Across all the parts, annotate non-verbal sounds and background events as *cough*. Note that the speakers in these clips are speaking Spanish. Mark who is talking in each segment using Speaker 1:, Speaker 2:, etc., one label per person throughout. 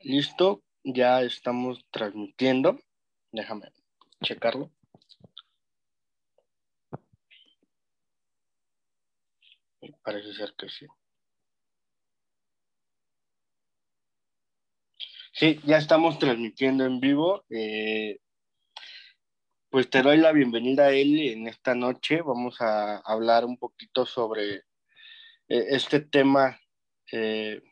Speaker 1: Listo, ya estamos transmitiendo. Déjame checarlo. Parece ser que sí. Sí, ya estamos transmitiendo en vivo. Eh, pues te doy la bienvenida a él en esta noche. Vamos a hablar un poquito sobre eh, este tema, eh,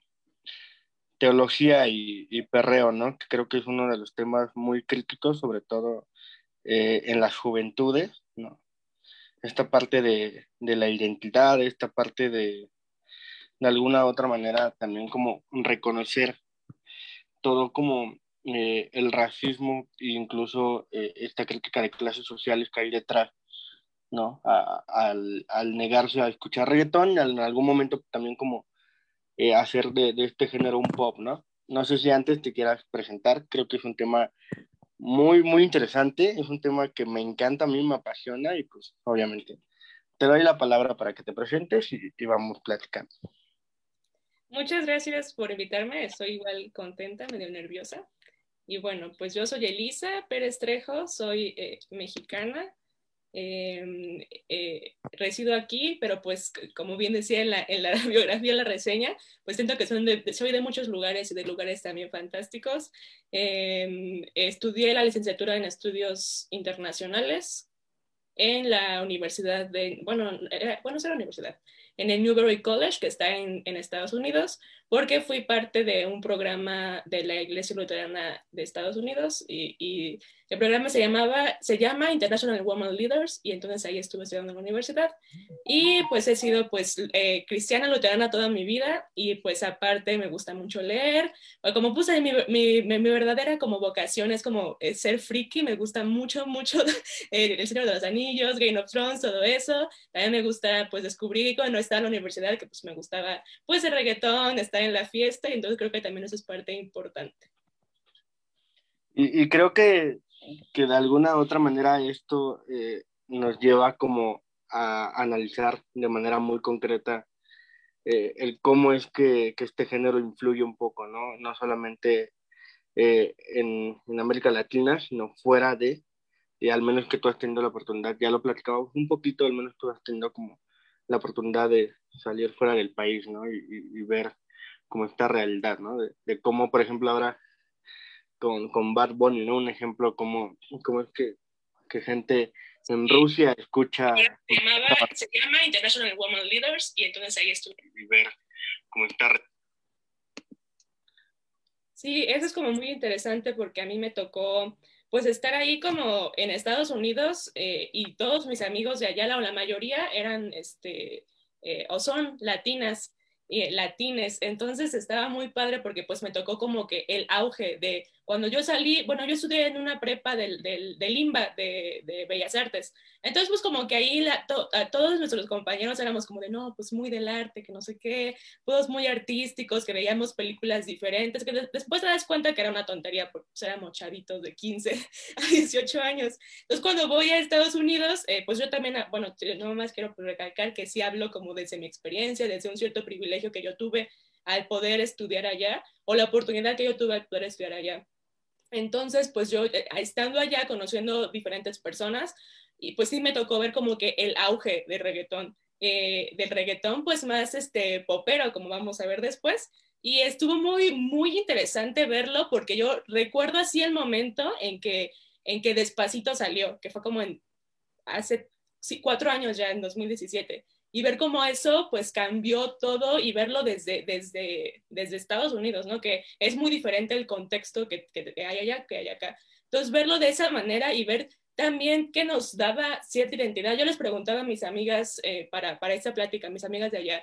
Speaker 1: teología y, perreo, ¿no? Que creo que es uno de los temas muy críticos, sobre todo en las juventudes, ¿no? Esta parte de, de la identidad, esta parte de, de alguna otra manera también como reconocer todo como eh, el racismo e incluso eh, esta crítica de clases sociales que hay detrás, ¿no? al, al, negarse a escuchar reggaetón y en algún momento también como eh, hacer de, de, este género un pop, ¿no? No sé si antes te quieras presentar, creo que es un tema muy, muy interesante, es un tema que me encanta, a mí me apasiona y pues obviamente te doy la palabra para que te presentes y, y vamos platicando.
Speaker 2: Muchas gracias por invitarme, estoy igual contenta, medio nerviosa. Y bueno, pues yo soy Elisa Pérez Trejo, soy eh, mexicana, em, eh, resido aquí, pero pues como bien decía en la, en la *laughs* biografía, la reseña, pues siento que son de, soy de muchos lugares y de lugares también fantásticos. Em, estudié la licenciatura en estudios internacionales en la universidad de, bueno, bueno, es la universidad, en el Newberry College, que está en, en, Estados Unidos, porque fui parte de un programa de la Iglesia Luterana de Estados Unidos y, y el programa se llamaba, se llama International Women Leaders y entonces ahí estuve estudiando en la universidad. Y pues he sido pues eh, cristiana luterana toda mi vida y pues aparte me gusta mucho leer, como puse mi, mi, mi verdadera como vocación es como eh, ser friki, me gusta mucho, mucho *laughs* el Señor de los Anillos, Game of Thrones, todo eso, también me gusta pues descubrir cuando estaba en la universidad que pues me gustaba pues el reggaetón, estar en la fiesta y entonces creo que también eso es parte importante.
Speaker 1: Y, y creo que que de alguna u otra manera esto eh, nos lleva como a analizar de manera muy concreta eh, el cómo es que, que, este género influye un poco, ¿no? No solamente eh, en, en, América Latina, sino fuera de, y al menos que tú has tenido la oportunidad, ya lo platicamos un poquito, al menos tú has tenido como la oportunidad de salir fuera del país, ¿no? Y, y, ver como esta realidad, ¿no? De, de, cómo, por ejemplo, ahora con, con Bad Bunny, ¿no? Un ejemplo como, como es que, que gente en Rusia escucha...
Speaker 2: Se, llama International Women Leaders y entonces ahí estuve.
Speaker 1: Y ver cómo está...
Speaker 2: Sí, eso es como muy interesante porque a mí me tocó pues estar ahí como en Estados Unidos eh, y todos mis amigos de allá, o la mayoría eran, este, eh, o son latinas y latines, entonces estaba muy padre porque pues me tocó como que el auge de cuando yo salí, bueno, yo estudié en una prepa del, del, del IMBA de, de, Bellas Artes. Entonces, pues como que ahí la, to, a todos nuestros compañeros éramos como de, no, pues muy del arte, que no sé qué, todos muy artísticos, que veíamos películas diferentes, que de, después te das cuenta que era una tontería porque pues, éramos chavitos de 15 *laughs* a 18 años. Entonces, cuando voy a Estados Unidos, eh, pues yo también, bueno, no más quiero recalcar que sí hablo como desde mi experiencia, desde un cierto privilegio que yo tuve al poder estudiar allá o la oportunidad que yo tuve al poder estudiar allá. Entonces, pues yo eh, estando allá, conociendo diferentes personas, y pues sí me tocó ver como que el auge del reggaetón, eh, del reggaetón pues más este popero, como vamos a ver después, y estuvo muy, muy interesante verlo porque yo recuerdo así el momento en que, en que Despacito salió, que fue como en hace cuatro años ya, en 2017 y ver cómo eso pues cambió todo y verlo desde, desde, desde Estados Unidos, ¿no? Que es muy diferente el contexto que, que, hay allá que hay acá. Entonces, verlo de esa manera y ver también que nos daba cierta identidad. Yo les preguntaba a mis amigas eh, para, para esta plática, mis amigas de allá,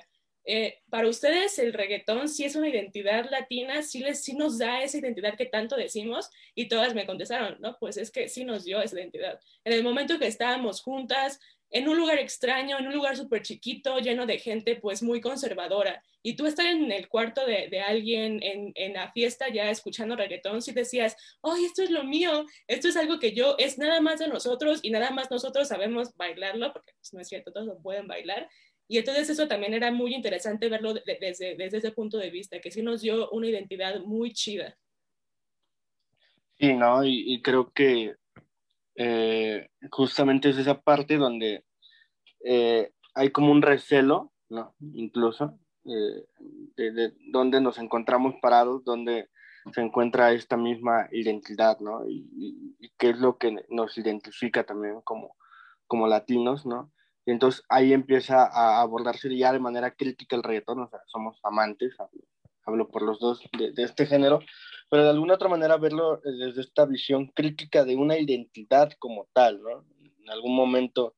Speaker 2: eh, para ustedes el reggaetón sí es una identidad latina, sí, les, sí nos da esa identidad que tanto decimos y todas me contestaron, ¿no? Pues es que sí nos dio esa identidad. En el momento que estábamos juntas, en un lugar extraño, en un lugar súper chiquito, lleno de gente pues muy conservadora. Y tú estás en el cuarto de, de alguien en, en, la fiesta ya escuchando reggaetón, si decías, ¡ay, esto es lo mío! Esto es algo que yo, es nada más de nosotros y nada más nosotros sabemos bailarlo, porque pues, no es cierto, todos lo pueden bailar. Y entonces eso también era muy interesante verlo desde, desde ese punto de vista, que sí nos dio una identidad muy chida.
Speaker 1: Sí, ¿no? Y, creo que eh, justamente es esa parte donde eh, hay como un recelo, ¿no? Incluso, eh, de, donde nos encontramos parados, donde se encuentra esta misma identidad, ¿no? Y, qué es lo que nos identifica también como, como latinos, ¿no? Y entonces ahí empieza a abordarse ya de manera crítica el reggaetón, o sea, somos amantes, hablo, por los dos de, este género, pero de alguna otra manera verlo desde esta visión crítica de una identidad como tal, ¿no? En algún momento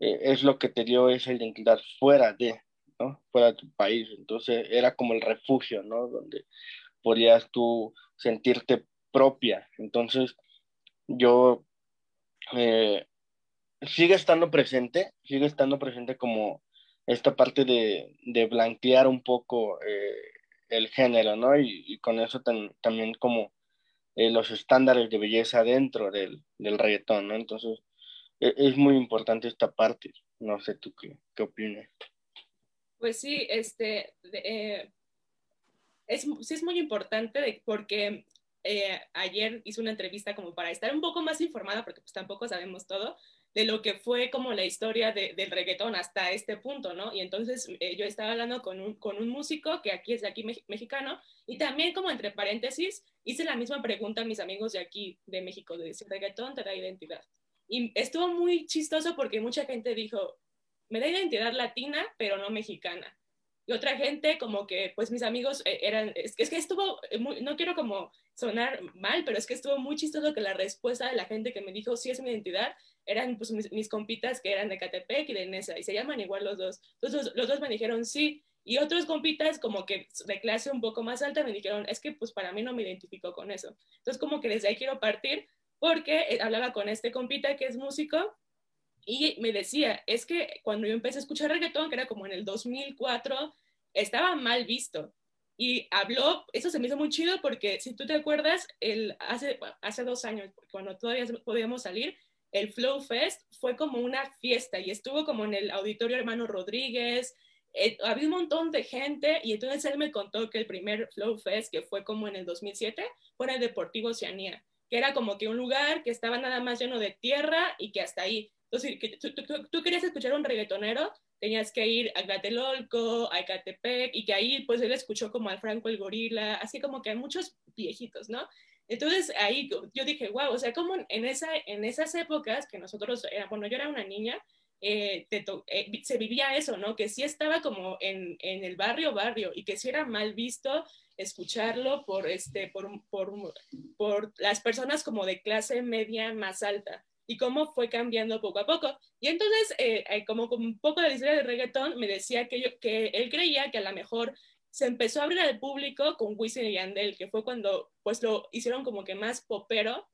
Speaker 1: eh, es lo que te dio esa identidad fuera de, ¿no? Fuera de tu país, entonces era como el refugio, ¿no? Donde podías tú sentirte propia. Entonces, yo eh, sigue estando presente, sigue estando presente como esta parte de, de blanquear un poco eh, el género, ¿no? Y, con eso también como eh, los estándares de belleza dentro del, del reggaetón, ¿no? Entonces, e, es muy importante esta parte. No sé tú qué, qué opinas.
Speaker 2: Pues sí, este, es, sí es muy importante porque eh, ayer hice una entrevista como para estar un poco más informada, porque pues tampoco sabemos todo, de lo que fue como la historia del reggaetón hasta este punto, ¿no? Y entonces eh, yo estaba hablando con un, con un músico que aquí es de aquí mexicano y también como entre paréntesis hice la misma pregunta a mis amigos de aquí, de México, de si reggaetón te da identidad. Y estuvo muy chistoso porque mucha gente dijo, me da identidad latina, pero no mexicana y otra gente como que, pues mis amigos eh, eran, es que, es estuvo, eh, muy, no quiero como sonar mal, pero es que estuvo muy chistoso que la respuesta de la gente que me dijo, sí es mi identidad, eran pues mis, compitas que eran de Catepec y de Nesa, y se llaman igual los dos. Entonces los, dos me dijeron sí, y otros compitas como que de clase un poco más alta me dijeron, es que pues para mí no me identifico con eso. Entonces como que desde ahí quiero partir porque eh, hablaba con este compita que es músico y me decía, es que cuando yo empecé a escuchar reggaetón, que era como en el 2004, estaba mal visto. Y habló, eso se me hizo muy chido porque si tú te acuerdas, el, hace, hace dos años, cuando todavía podíamos salir, el Flow Fest fue como una fiesta y estuvo como en el auditorio Hermano Rodríguez, eh, había un montón de gente y entonces él me contó que el primer Flow Fest, que fue como en el 2007, fue en el Deportivo Oceanía, que era como que un lugar que estaba nada más lleno de tierra y que hasta ahí. Entonces, que tú, querías escuchar un reggaetonero, tenías que ir a Tlatelolco, a Ecatepec, y que ahí pues él escuchó como al Franco el Gorila, así como que a muchos viejitos, ¿no? Entonces ahí yo dije, wow, o sea, como en, esa, en esas épocas que nosotros, era, bueno, yo era una niña, eh, eh, se vivía eso, ¿no? Que sí estaba como en, en, el barrio, barrio, y que sí era mal visto escucharlo por, este, por, por, por las personas como de clase media más alta y cómo fue cambiando poco a poco. Y entonces, eh, eh, como con un poco de la historia del reggaetón, me decía que, yo, que él creía que a lo mejor se empezó a abrir al público con Wisin y Yandel, que fue cuando pues lo hicieron como que más popero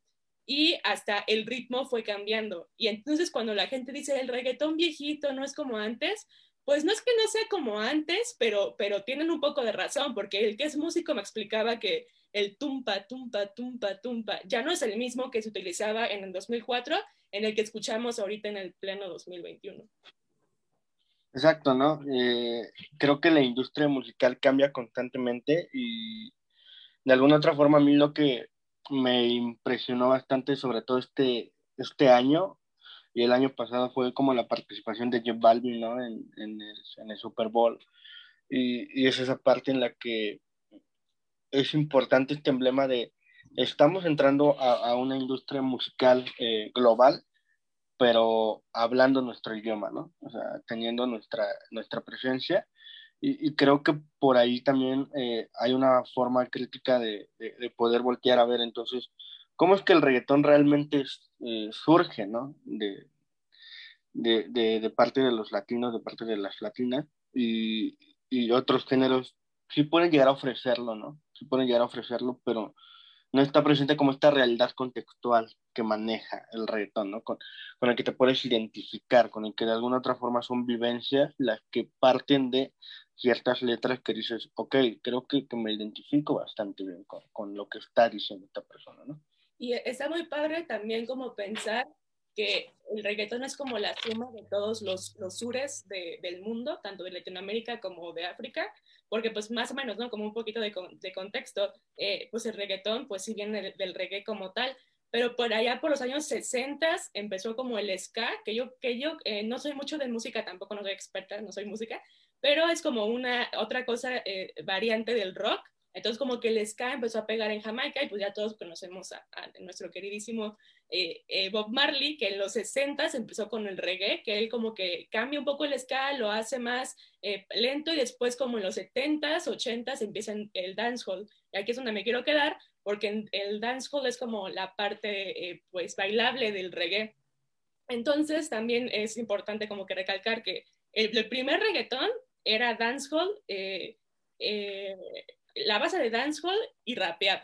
Speaker 2: y hasta el ritmo fue cambiando. Y entonces cuando la gente dice el reggaetón viejito no es como antes, pues no es que no sea como antes, pero, pero tienen un poco de razón, porque el que es músico me explicaba que el tumpa, tumpa, tumpa, tumpa, ya no es el mismo que se utilizaba en el 2004, en el que escuchamos ahorita en el pleno 2021.
Speaker 1: Exacto, ¿no? Eh, creo que la industria musical cambia constantemente y de alguna otra forma a mí lo que me impresionó bastante, sobre todo este, este año y el año pasado, fue como la participación de Jeff Balvin, ¿no? En, en, el, Super Bowl. Y, y es esa parte en la que es importante este emblema de estamos entrando a, una industria musical eh, global, pero hablando nuestro idioma, ¿no? O sea, teniendo nuestra, nuestra presencia. Y, creo que por ahí también eh, hay una forma crítica de, de, poder voltear a ver entonces cómo es que el reggaetón realmente eh, surge, ¿no? De, de, de, parte de los latinos, de parte de las latinas y, y otros géneros sí pueden llegar a ofrecerlo, ¿no? sí pueden llegar a ofrecerlo, pero no está presente como esta realidad contextual que maneja el reggaetón, ¿no? Con, con, el que te puedes identificar, con el que de alguna otra forma son vivencias las que parten de ciertas letras que dices, ok, creo que, que me identifico bastante bien con, con, lo que está diciendo esta persona, ¿no?
Speaker 2: Y está muy padre también como pensar que el reggaetón es como la suma de todos los, los sures del mundo, tanto de Latinoamérica como de África, porque pues más o menos, ¿no? Como un poquito de, de contexto, eh, pues el reggaetón pues sí viene del, reggae como tal, pero por allá por los años 60 empezó como el ska, que yo, que yo eh, no soy mucho de música, tampoco no soy experta, no soy música, pero es como una otra cosa eh, variante del rock, entonces como que el ska empezó a pegar en Jamaica y pues ya todos conocemos a, nuestro queridísimo eh, eh, Bob Marley, que en los 60 empezó con el reggae, que él como que cambia un poco el ska, lo hace más eh, lento y después como en los 70s, 80s empieza el dancehall. Y aquí es donde me quiero quedar porque el dancehall es como la parte pues bailable del reggae. Entonces también es importante como que recalcar que el, primer reggaetón era dancehall la base de dancehall y rapeado.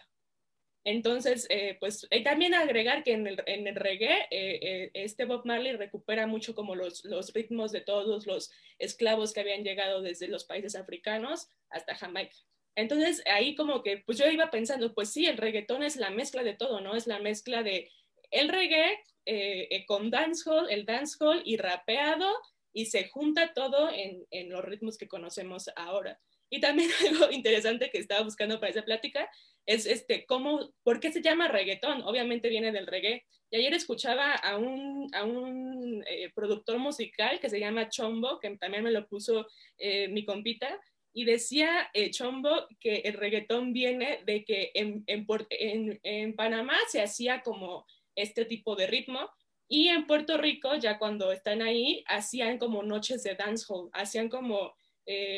Speaker 2: Entonces, eh, pues también agregar que en el, reggae, eh, eh, este Bob Marley recupera mucho como los, ritmos de todos los esclavos que habían llegado desde los países africanos hasta Jamaica. Entonces, ahí como que, pues yo iba pensando, pues sí, el reggaetón es la mezcla de todo, ¿no? Es la mezcla de el reggae con dancehall, el dancehall y rapeado, y se junta todo en, en los ritmos que conocemos ahora. Y también *laughs* algo interesante que estaba buscando para esa plática es este, cómo, ¿por qué se llama reggaetón? Obviamente viene del reggae. Y ayer escuchaba a un, a un eh, productor musical que se llama Chombo, que también me lo puso eh, mi compita, y decía eh, Chombo que el reggaetón viene de que en, en, en, Panamá se hacía como este tipo de ritmo, y en Puerto Rico, ya cuando están ahí, hacían como noches de dancehall, hacían como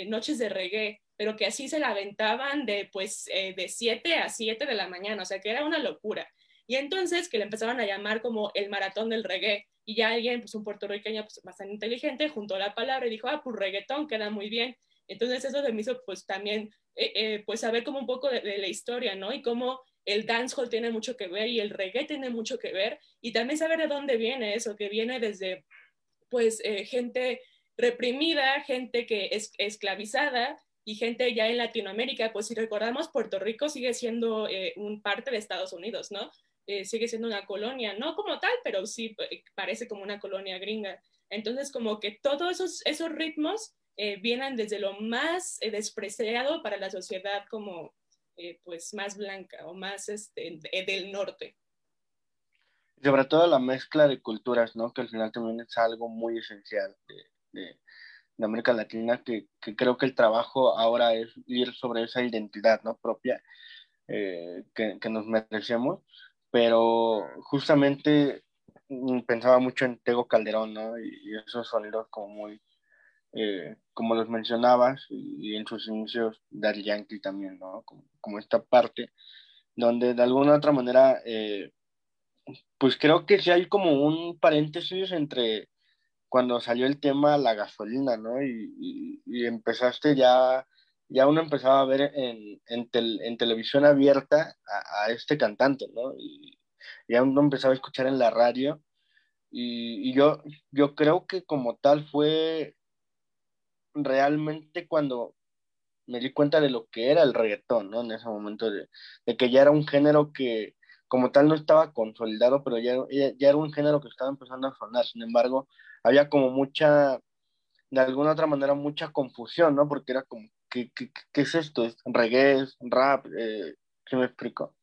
Speaker 2: noches de reggae pero que así se la aventaban de pues eh, de 7 a 7 de la mañana, o sea que era una locura. Y entonces que le empezaban a llamar como el maratón del reggae y ya alguien, pues un puertorriqueño pues, bastante inteligente, juntó la palabra y dijo, ah, pues reggaetón queda muy bien. Entonces eso me hizo pues también eh, eh, pues saber como un poco de, de, la historia, ¿no? Y cómo el dancehall tiene mucho que ver y el reggae tiene mucho que ver y también saber de dónde viene eso, que viene desde pues gente reprimida, gente que es esclavizada y gente ya en Latinoamérica, pues si recordamos, Puerto Rico sigue siendo eh, un parte de Estados Unidos, ¿no? Eh, sigue siendo una colonia, no como tal, pero sí eh, parece como una colonia gringa. Entonces, como que todos esos, esos ritmos vienen desde lo más despreciado para la sociedad como, pues, más blanca o más este, del norte.
Speaker 1: Sobre todo la mezcla de culturas, ¿no? Que al final también es algo muy esencial de de América Latina, que, que, creo que el trabajo ahora es ir sobre esa identidad ¿no? propia eh, que, que, nos merecemos, pero justamente mm, pensaba mucho en Tego Calderón, ¿no? Y, esos sonidos como muy, eh, como los mencionabas, y, en sus inicios Daddy Yankee también, ¿no? Como, como, esta parte, donde de alguna u otra manera, eh, pues creo que sí hay como un paréntesis entre cuando salió el tema la gasolina, ¿no? Y, y, empezaste ya, ya uno empezaba a ver en, en, en televisión abierta a, a, este cantante, ¿no? Y ya uno empezaba a escuchar en la radio. Y, y, yo, yo creo que como tal fue realmente cuando me di cuenta de lo que era el reggaetón, ¿no? En ese momento, de, de que ya era un género que como tal no estaba consolidado, pero ya, ya, ya era un género que estaba empezando a sonar. Sin embargo, había como mucha, de alguna otra manera, mucha confusión, ¿no? Porque era como, ¿qué, qué, qué es esto? ¿Es reggae? ¿Rap? Eh, ¿Qué me explico?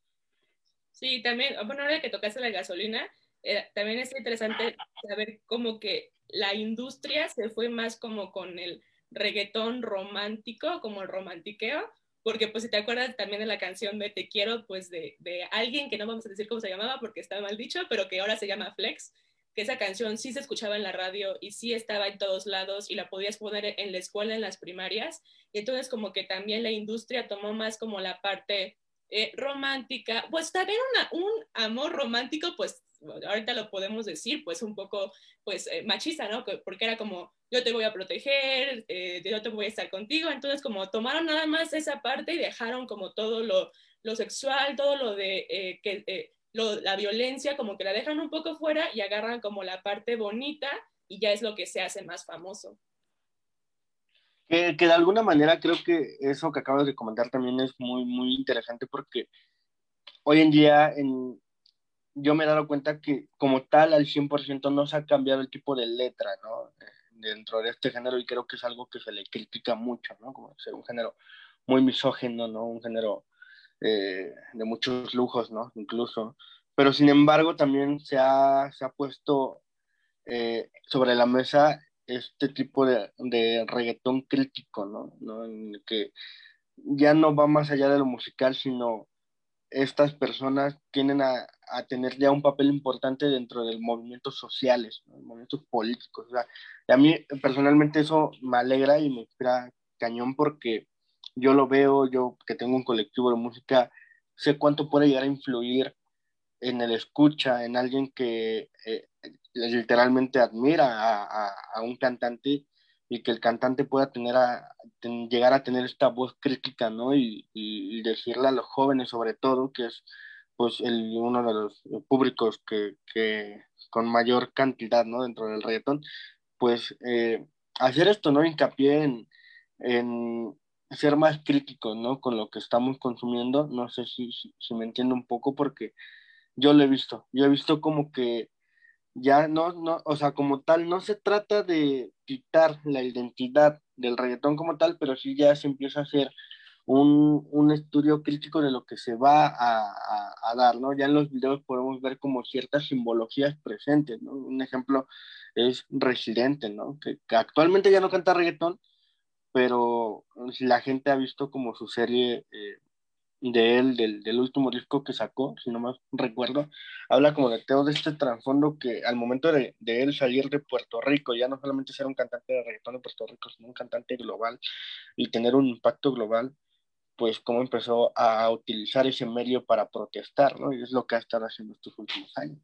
Speaker 2: Sí, también, bueno, ahora que tocaste la gasolina, eh, también es interesante saber cómo que la industria se fue más como con el reggaetón romántico, como el romantiqueo, porque pues si te acuerdas también de la canción de Te quiero, pues de, de, alguien que no vamos a decir cómo se llamaba porque está mal dicho, pero que ahora se llama Flex, que esa canción sí se escuchaba en la radio y sí estaba en todos lados y la podías poner en la escuela, en las primarias. Y entonces como que también la industria tomó más como la parte eh, romántica, pues también una, un amor romántico, pues ahorita lo podemos decir, pues un poco pues eh, machista, ¿no? Porque era como yo te voy a proteger, eh, yo te voy a estar contigo. Entonces como tomaron nada más esa parte y dejaron como todo lo, lo sexual, todo lo de eh, que eh, la violencia como que la dejan un poco fuera y agarran como la parte bonita y ya es lo que se hace más famoso.
Speaker 1: Que, que, de alguna manera creo que eso que acabas de comentar también es muy, muy interesante porque hoy en día en, yo me he dado cuenta que como tal al 100% no se ha cambiado el tipo de letra, ¿no? Dentro de este género y creo que es algo que se le critica mucho, ¿no? Como ser un género muy misógeno, ¿no? Un género eh, de muchos lujos, ¿no? Incluso. Pero sin embargo también se ha, se ha puesto eh, sobre la mesa este tipo de, de reggaetón crítico, ¿no? ¿no? En el que ya no va más allá de lo musical, sino estas personas tienen a, a, tener ya un papel importante dentro de movimientos sociales, movimientos políticos. O sea, y a mí personalmente eso me alegra y me inspira cañón porque yo lo veo, yo que tengo un colectivo de música, sé cuánto puede llegar a influir en el escucha, en alguien que eh, literalmente admira a, a, un cantante y que el cantante pueda tener a, llegar a tener esta voz crítica, ¿no? Y, y, decirle a los jóvenes sobre todo, que es pues el, uno de los públicos que, que con mayor cantidad, ¿no? Dentro del reggaetón, pues eh, hacer esto, ¿no? Hincapié en, ser más críticos, ¿no? Con lo que estamos consumiendo, no sé si, si, si me entiendo un poco porque yo lo he visto, yo he visto como que ya no, no, o sea, como tal, no se trata de quitar la identidad del reggaetón como tal, pero sí ya se empieza a hacer un, un estudio crítico de lo que se va a, a, a, dar, ¿no? Ya en los videos podemos ver como ciertas simbologías presentes, ¿no? Un ejemplo es Residente, ¿no? Que, que actualmente ya no canta reggaetón, pero la gente ha visto como su serie eh, de él, del, del, último disco que sacó, si no más recuerdo, habla como de todo este trasfondo que al momento de, de, él salir de Puerto Rico, ya no solamente ser un cantante de reggaetón de Puerto Rico, sino un cantante global y tener un impacto global, pues cómo empezó a utilizar ese medio para protestar, ¿no? Y es lo que ha estado haciendo estos últimos años.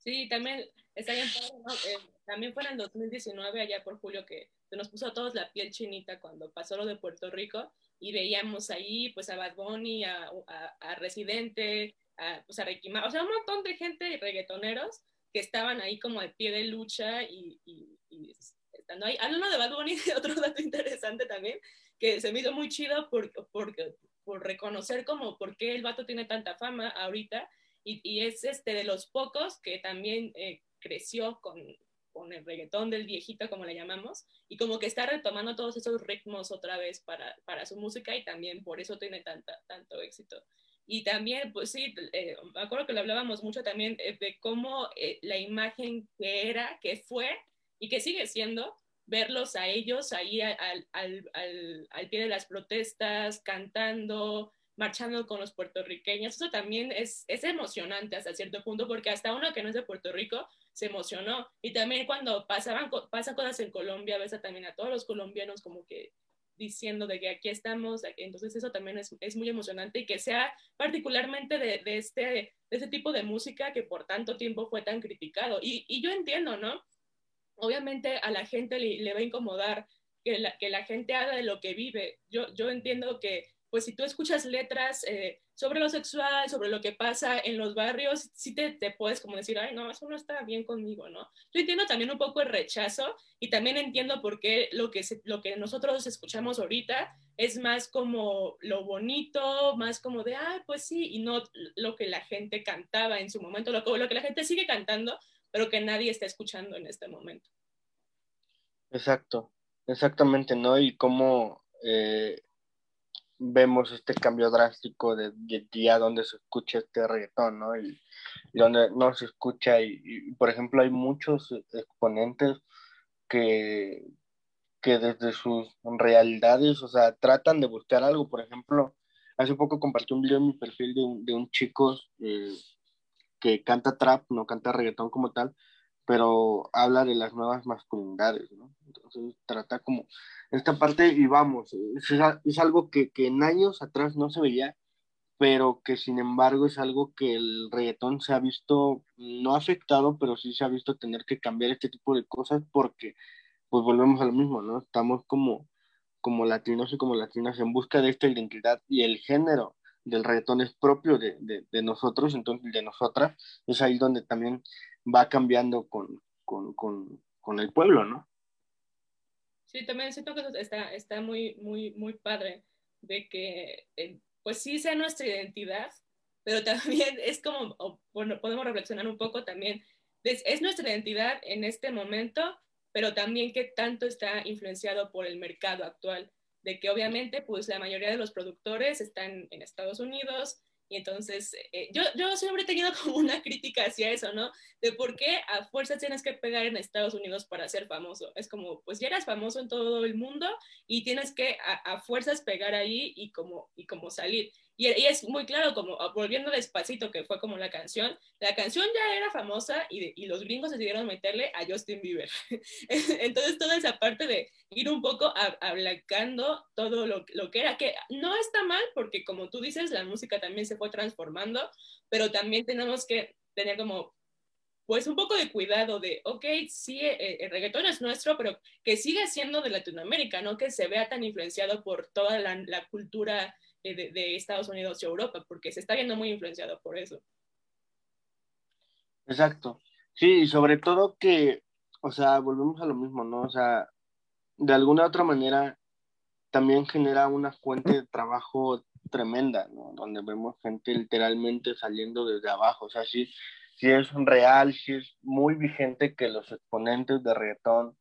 Speaker 2: Sí, también está bien ¿no? eh, también fue en el 2019, allá por julio, que se nos puso a todos la piel chinita cuando pasó lo de Puerto Rico y veíamos ahí pues a Bad Bunny, a, a, a Residente, a, pues a Ricky o sea, un montón de gente, reggaetoneros, que estaban ahí como al pie de lucha y, y, y estando ahí. Hablando de Bad Bunny, *laughs* otro dato interesante también, que se me hizo muy chido por, por, por reconocer como por qué el vato tiene tanta fama ahorita y, y es este de los pocos que también eh, creció con, con el reggaetón del viejito, como le llamamos, y como que está retomando todos esos ritmos otra vez para, para su música y también por eso tiene tanta, tanto éxito. Y también, pues sí, eh, me acuerdo que lo hablábamos mucho también eh, de cómo eh, la imagen que era, que fue y que sigue siendo, verlos a ellos ahí al, al, al, al pie de las protestas, cantando, marchando con los puertorriqueños, eso también es, es emocionante hasta cierto punto, porque hasta uno que no es de Puerto Rico se emocionó. Y también cuando pasaban, pasan cosas en Colombia, ves también a todos los colombianos como que diciendo de que aquí estamos, entonces eso también es, es muy emocionante y que sea particularmente de, de, este, de este tipo de música que por tanto tiempo fue tan criticado. Y, y yo entiendo, ¿no? Obviamente a la gente le, le va a incomodar que la, que la, gente haga de lo que vive. Yo, yo entiendo que pues si tú escuchas letras eh, sobre lo sexual, sobre lo que pasa en los barrios, sí te, te, puedes como decir, ay, no, eso no está bien conmigo, ¿no? Yo entiendo también un poco el rechazo y también entiendo por qué lo que, se, lo que nosotros escuchamos ahorita es más como lo bonito, más como de, ay, pues sí, y no lo que la gente cantaba en su momento, lo lo que la gente sigue cantando, pero que nadie está escuchando en este momento.
Speaker 1: Exacto, exactamente, ¿no? Y cómo... Eh vemos este cambio drástico de, de donde se escucha este reggaetón, ¿no? Y, donde no se escucha, y, y, por ejemplo hay muchos exponentes que, que desde sus realidades, o sea, tratan de buscar algo, por ejemplo, hace poco compartí un video en mi perfil de un, de un chico eh, que canta trap, no canta reggaetón como tal, pero habla de las nuevas masculinidades, ¿no? Entonces trata como esta parte y vamos, es, es algo que, que, en años atrás no se veía, pero que sin embargo es algo que el reggaetón se ha visto, no afectado, pero sí se ha visto tener que cambiar este tipo de cosas porque pues volvemos a lo mismo, ¿no? Estamos como, como latinos y como latinas en busca de esta identidad y el género del reggaetón es propio de, de, de nosotros, entonces de nosotras, es ahí donde también va cambiando con, con, con, con el pueblo, ¿no?
Speaker 2: Sí, también siento que está, está muy, muy, muy padre de que, eh, pues sí sea nuestra identidad, pero *laughs* también es como, bueno, podemos reflexionar un poco también, es, es nuestra identidad en este momento, pero también qué tanto está influenciado por el mercado actual, de que obviamente pues la mayoría de los productores están en Estados Unidos, y entonces, eh, yo, yo siempre he tenido *laughs* como una crítica hacia eso, ¿no? De por qué a fuerzas tienes que pegar en Estados Unidos para ser famoso. Es como, pues ya eras famoso en todo el mundo y tienes que a, a fuerzas pegar ahí y como, y como salir. Y, es muy claro, como ah, volviendo despacito, que fue como la canción, la canción ya era famosa y, y los gringos decidieron meterle a Justin Bieber. *laughs* Entonces, toda esa parte de ir un poco ablacando todo lo, lo, que era, que no está mal, porque como tú dices, la música también se fue transformando, pero también tenemos que tener como pues un poco de cuidado de, ok, sí, eh, el reggaetón es nuestro, pero que siga siendo de Latinoamérica, no que se vea tan influenciado por toda la, la cultura de, Estados Unidos y Europa, porque se está viendo muy influenciado por eso.
Speaker 1: Exacto. Sí, y sobre todo que, o sea, volvemos a lo mismo, ¿no? O sea, de alguna u otra manera también genera una fuente de trabajo tremenda, ¿no? Donde vemos gente literalmente saliendo desde abajo, o sea, sí, sí es real, sí es muy vigente que los exponentes de reggaetón,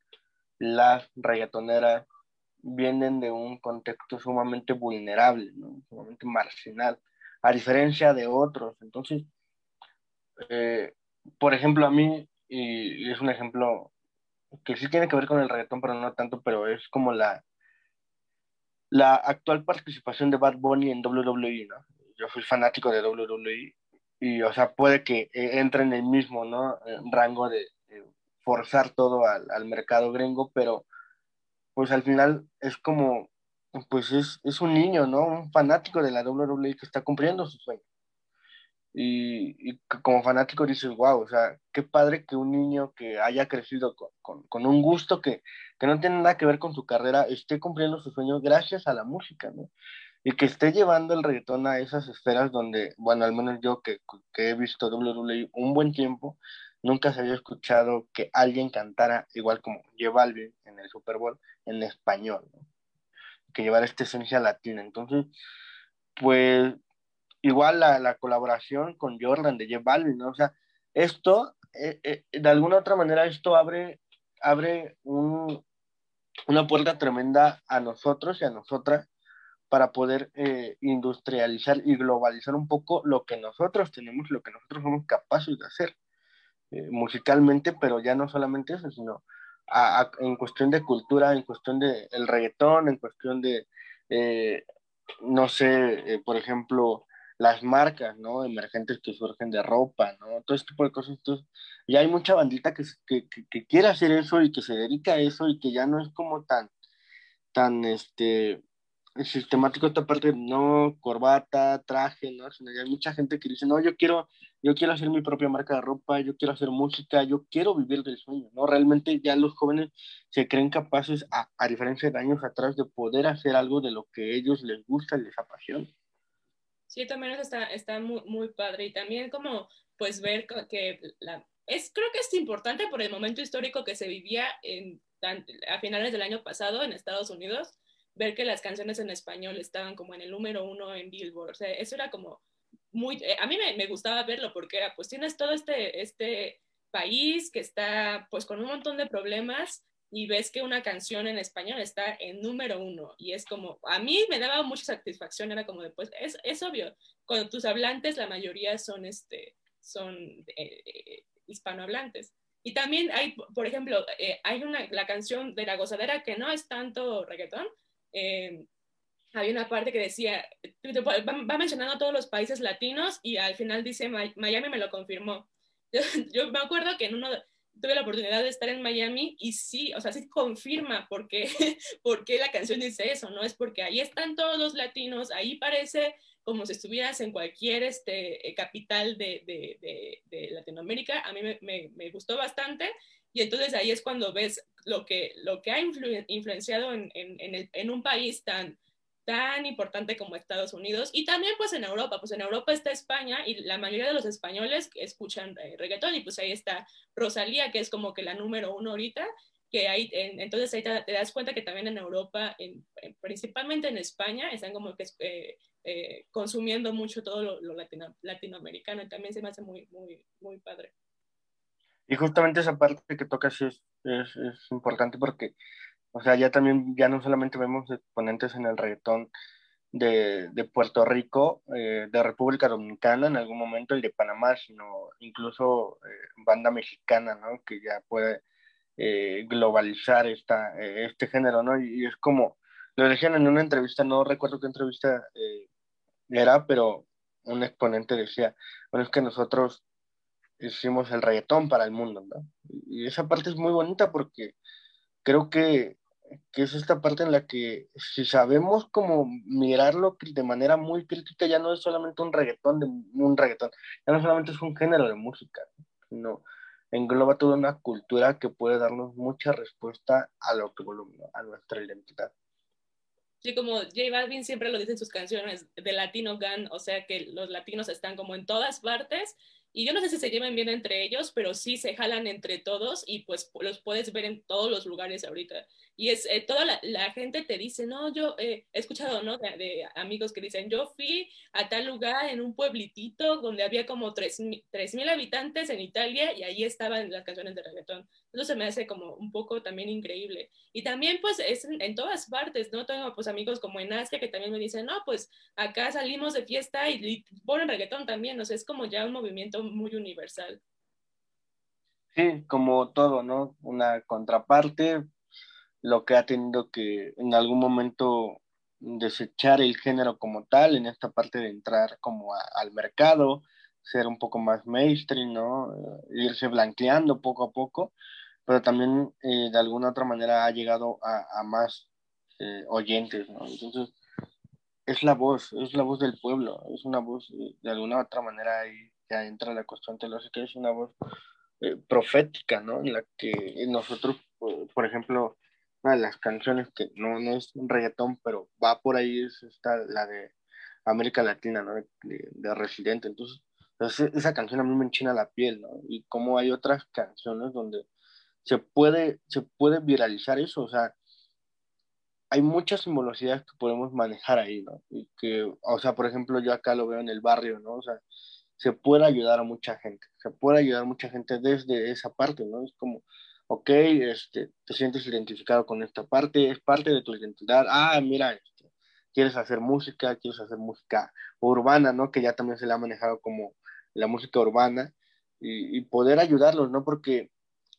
Speaker 1: las reggaetoneras, vienen de un contexto sumamente vulnerable, ¿no? sumamente marginal, a diferencia de otros. Entonces, eh, por ejemplo, a mí, y, es un ejemplo que sí tiene que ver con el reggaetón, pero no tanto, pero es como la, la actual participación de Bad Bunny en WWE, ¿no? Yo soy fanático de WWE y, o sea, puede que eh, entre en el mismo, ¿no? rango de, forzar todo al, al mercado gringo, pero pues al final es como, pues es, es, un niño, ¿no? Un fanático de la WWE que está cumpliendo su sueño. Y, y como fanático dices, wow, o sea, qué padre que un niño que haya crecido con, con, un gusto que, que no tiene nada que ver con su carrera esté cumpliendo su sueño gracias a la música, ¿no? Y que esté llevando el reggaetón a esas esferas donde, bueno, al menos yo que, que he visto WWE un buen tiempo, nunca se había escuchado que alguien cantara igual como J Balvin en el Super Bowl en español, que llevara esta esencia latina. Entonces, pues igual la, la colaboración con Jordan de J Balvin, ¿no? O sea, esto, eh, eh, de alguna otra manera, esto abre, abre un, una puerta tremenda a nosotros y a nosotras para poder eh, industrializar y globalizar un poco lo que nosotros tenemos, lo que nosotros somos capaces de hacer. Eh, musicalmente, pero ya no solamente eso, sino en cuestión de cultura, en cuestión de el reggaetón, en cuestión de, eh, no sé, eh, por ejemplo, las marcas, ¿no? Emergentes que surgen de ropa, ¿no? Todo este tipo de cosas. Entonces, ya hay mucha bandita que, que, que, quiere hacer eso y que se dedica a eso y que ya no es como tan, tan, este, sistemático esta parte, no corbata, traje, ¿no? hay mucha gente que dice, no, yo quiero, yo quiero hacer mi propia marca de ropa, yo quiero hacer música, yo quiero vivir del sueño, ¿no? Realmente ya los jóvenes se creen capaces, a, a diferencia de años atrás, de poder hacer algo de lo que ellos les gusta y les apasiona.
Speaker 2: Sí, también eso está, está muy, muy padre y también como pues ver que la, es, creo que es importante por el momento histórico que se vivía en, a finales del año pasado en Estados Unidos, ver que las canciones en español estaban como en el número uno en Billboard. O sea, eso era como muy, eh, a mí me, me, gustaba verlo porque era, pues tienes todo este, este país que está pues con un montón de problemas y ves que una canción en español está en número uno y es como, a mí me daba mucha satisfacción, era como de, pues es, es obvio, cuando tus hablantes la mayoría son, este, son eh, eh, hispanohablantes. Y también hay, por ejemplo, eh, hay una, la canción de La Gozadera que no es tanto reggaetón, eh, había una parte que decía, va, mencionando a todos los países latinos y al final dice, Miami me lo confirmó. *laughs* Yo, me acuerdo que en uno, tuve la oportunidad de estar en Miami y sí, o sea, sí confirma por qué, *laughs* por qué la canción dice eso, ¿no? Es porque ahí están todos los latinos, ahí parece como si estuvieras en cualquier este, eh, capital de, de, de, Latinoamérica. A mí me, me, me, gustó bastante y entonces ahí es cuando ves lo que, lo que ha influenciado en, en, en, un país tan, tan importante como Estados Unidos y también pues en Europa, pues en Europa está España y la mayoría de los españoles escuchan eh, reggaetón y pues ahí está Rosalía, que es como que la número uno ahorita que ahí, entonces ahí te, das cuenta que también en Europa, en, principalmente en España, están como que eh, eh, consumiendo mucho todo lo, latinoamericano y también se me hace muy, muy, muy padre.
Speaker 1: Y justamente esa parte que tocas es, es, es importante porque, o sea, ya también, ya no solamente vemos exponentes en el reggaetón, de, de, Puerto Rico, eh, de República Dominicana en algún momento, el de Panamá, sino incluso eh, banda mexicana, ¿no? Que ya puede eh, globalizar esta, este género, ¿no? Y, es como, lo decían en una entrevista, no recuerdo qué entrevista era, pero un exponente decía, bueno, es que nosotros hicimos el reggaetón para el mundo, ¿no? Y esa parte es muy bonita porque creo que que es esta parte en la que si sabemos como mirarlo de manera muy crítica, ya no es solamente un reggaetón, de, un reggaetón, ya no solamente es un género de música, sino engloba toda una cultura que puede darnos mucha respuesta a lo que a nuestra identidad.
Speaker 2: Sí, como J Balvin siempre lo dice en sus canciones de Latino Gun, o sea que los latinos están como en todas partes y yo no sé si se llevan bien entre ellos, pero sí se jalan entre todos y pues los puedes ver en todos los lugares ahorita. Y es, eh, toda la, gente te dice, no, yo eh, he escuchado, ¿no? De, amigos que dicen, yo fui a tal lugar en un pueblitito donde había como 3.000 habitantes en Italia y ahí estaban las canciones de reggaetón. Eso se me hace como un poco también increíble. Y también pues es en, todas partes, ¿no? Tengo pues amigos como en Asia que también me dicen, no, pues acá salimos de fiesta y, y ponen reggaetón también, o sea, es como ya un movimiento muy universal.
Speaker 1: Sí, como todo, ¿no? Una contraparte lo que ha tenido que en algún momento desechar el género como tal, en esta parte de entrar como al mercado, ser un poco más mainstream, ¿no? Eh, irse blanqueando poco a poco, pero también eh, de alguna otra manera ha llegado a, más eh, oyentes, ¿no? Entonces, es la voz, es la voz del pueblo, es una voz de alguna otra manera ahí ya entra la cuestión teológica, es una voz profética, ¿no? En la que nosotros, por ejemplo, una de las canciones que no, no es un reggaetón, pero va por ahí, es esta, la de América Latina, ¿no? De, Residente. Entonces, esa canción a mí me enchina la piel, ¿no? Y como hay otras canciones donde se puede, se puede viralizar eso, o sea, hay muchas simbologias que podemos manejar ahí, ¿no? Y que, o sea, por ejemplo, yo acá lo veo en el barrio, ¿no? O sea, se puede ayudar a mucha gente, se puede ayudar a mucha gente desde esa parte, ¿no? Es como, ok, este, te sientes identificado con esta parte, es parte de tu identidad, ah, mira, este, quieres hacer música, quieres hacer música urbana, ¿no? Que ya también se le ha manejado como la música urbana, y, poder ayudarlos, ¿no? Porque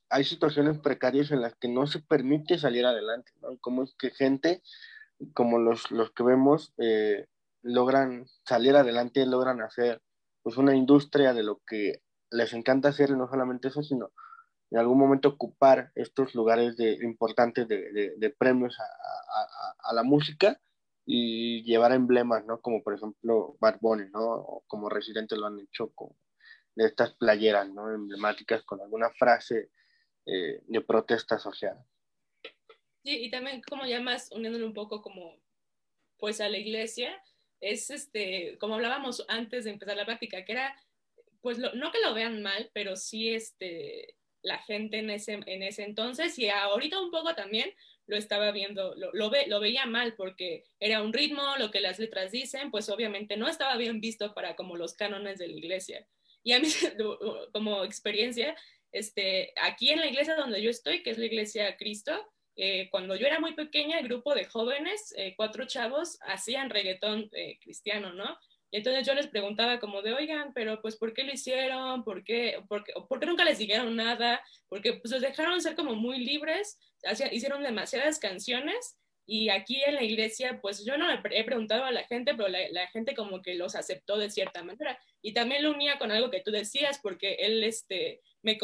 Speaker 1: hay situaciones precarias en las que no se permite salir adelante, ¿no? Como es que gente como los, los que vemos eh, logran salir adelante, logran hacer pues una industria de lo que les encanta hacer, y no solamente eso, sino en algún momento ocupar estos lugares de, importantes de, de, premios a, a, a, la música y llevar emblemas, ¿no? Como por ejemplo Bad Bunny, ¿no? O como Residente lo han hecho con de estas playeras, ¿no? Emblemáticas con alguna frase eh, de protesta social.
Speaker 2: Sí, y también como ya más uniéndolo un poco como pues a la iglesia, es este, como hablábamos antes de empezar la práctica, que era, pues no que lo vean mal, pero sí este, la gente en ese, en ese entonces y ahorita un poco también lo estaba viendo, lo, lo, ve, lo veía mal porque era un ritmo, lo que las letras dicen, pues obviamente no estaba bien visto para como los cánones de la iglesia. Y a mí *laughs* como experiencia, este, aquí en la iglesia donde yo estoy, que es la iglesia Cristo, eh, cuando yo era muy pequeña, el grupo de jóvenes, eh, cuatro chavos, hacían reggaetón eh, cristiano, ¿no? Y entonces yo les preguntaba como de, oigan, pero pues ¿por qué lo hicieron? ¿Por qué, por qué, por qué nunca les dijeron nada? Porque pues los dejaron ser como muy libres, hicieron demasiadas canciones y aquí en la iglesia pues yo no he preguntado a la gente, pero la, gente como que los aceptó de cierta manera. Y también lo unía con algo que tú decías, porque él, este, me,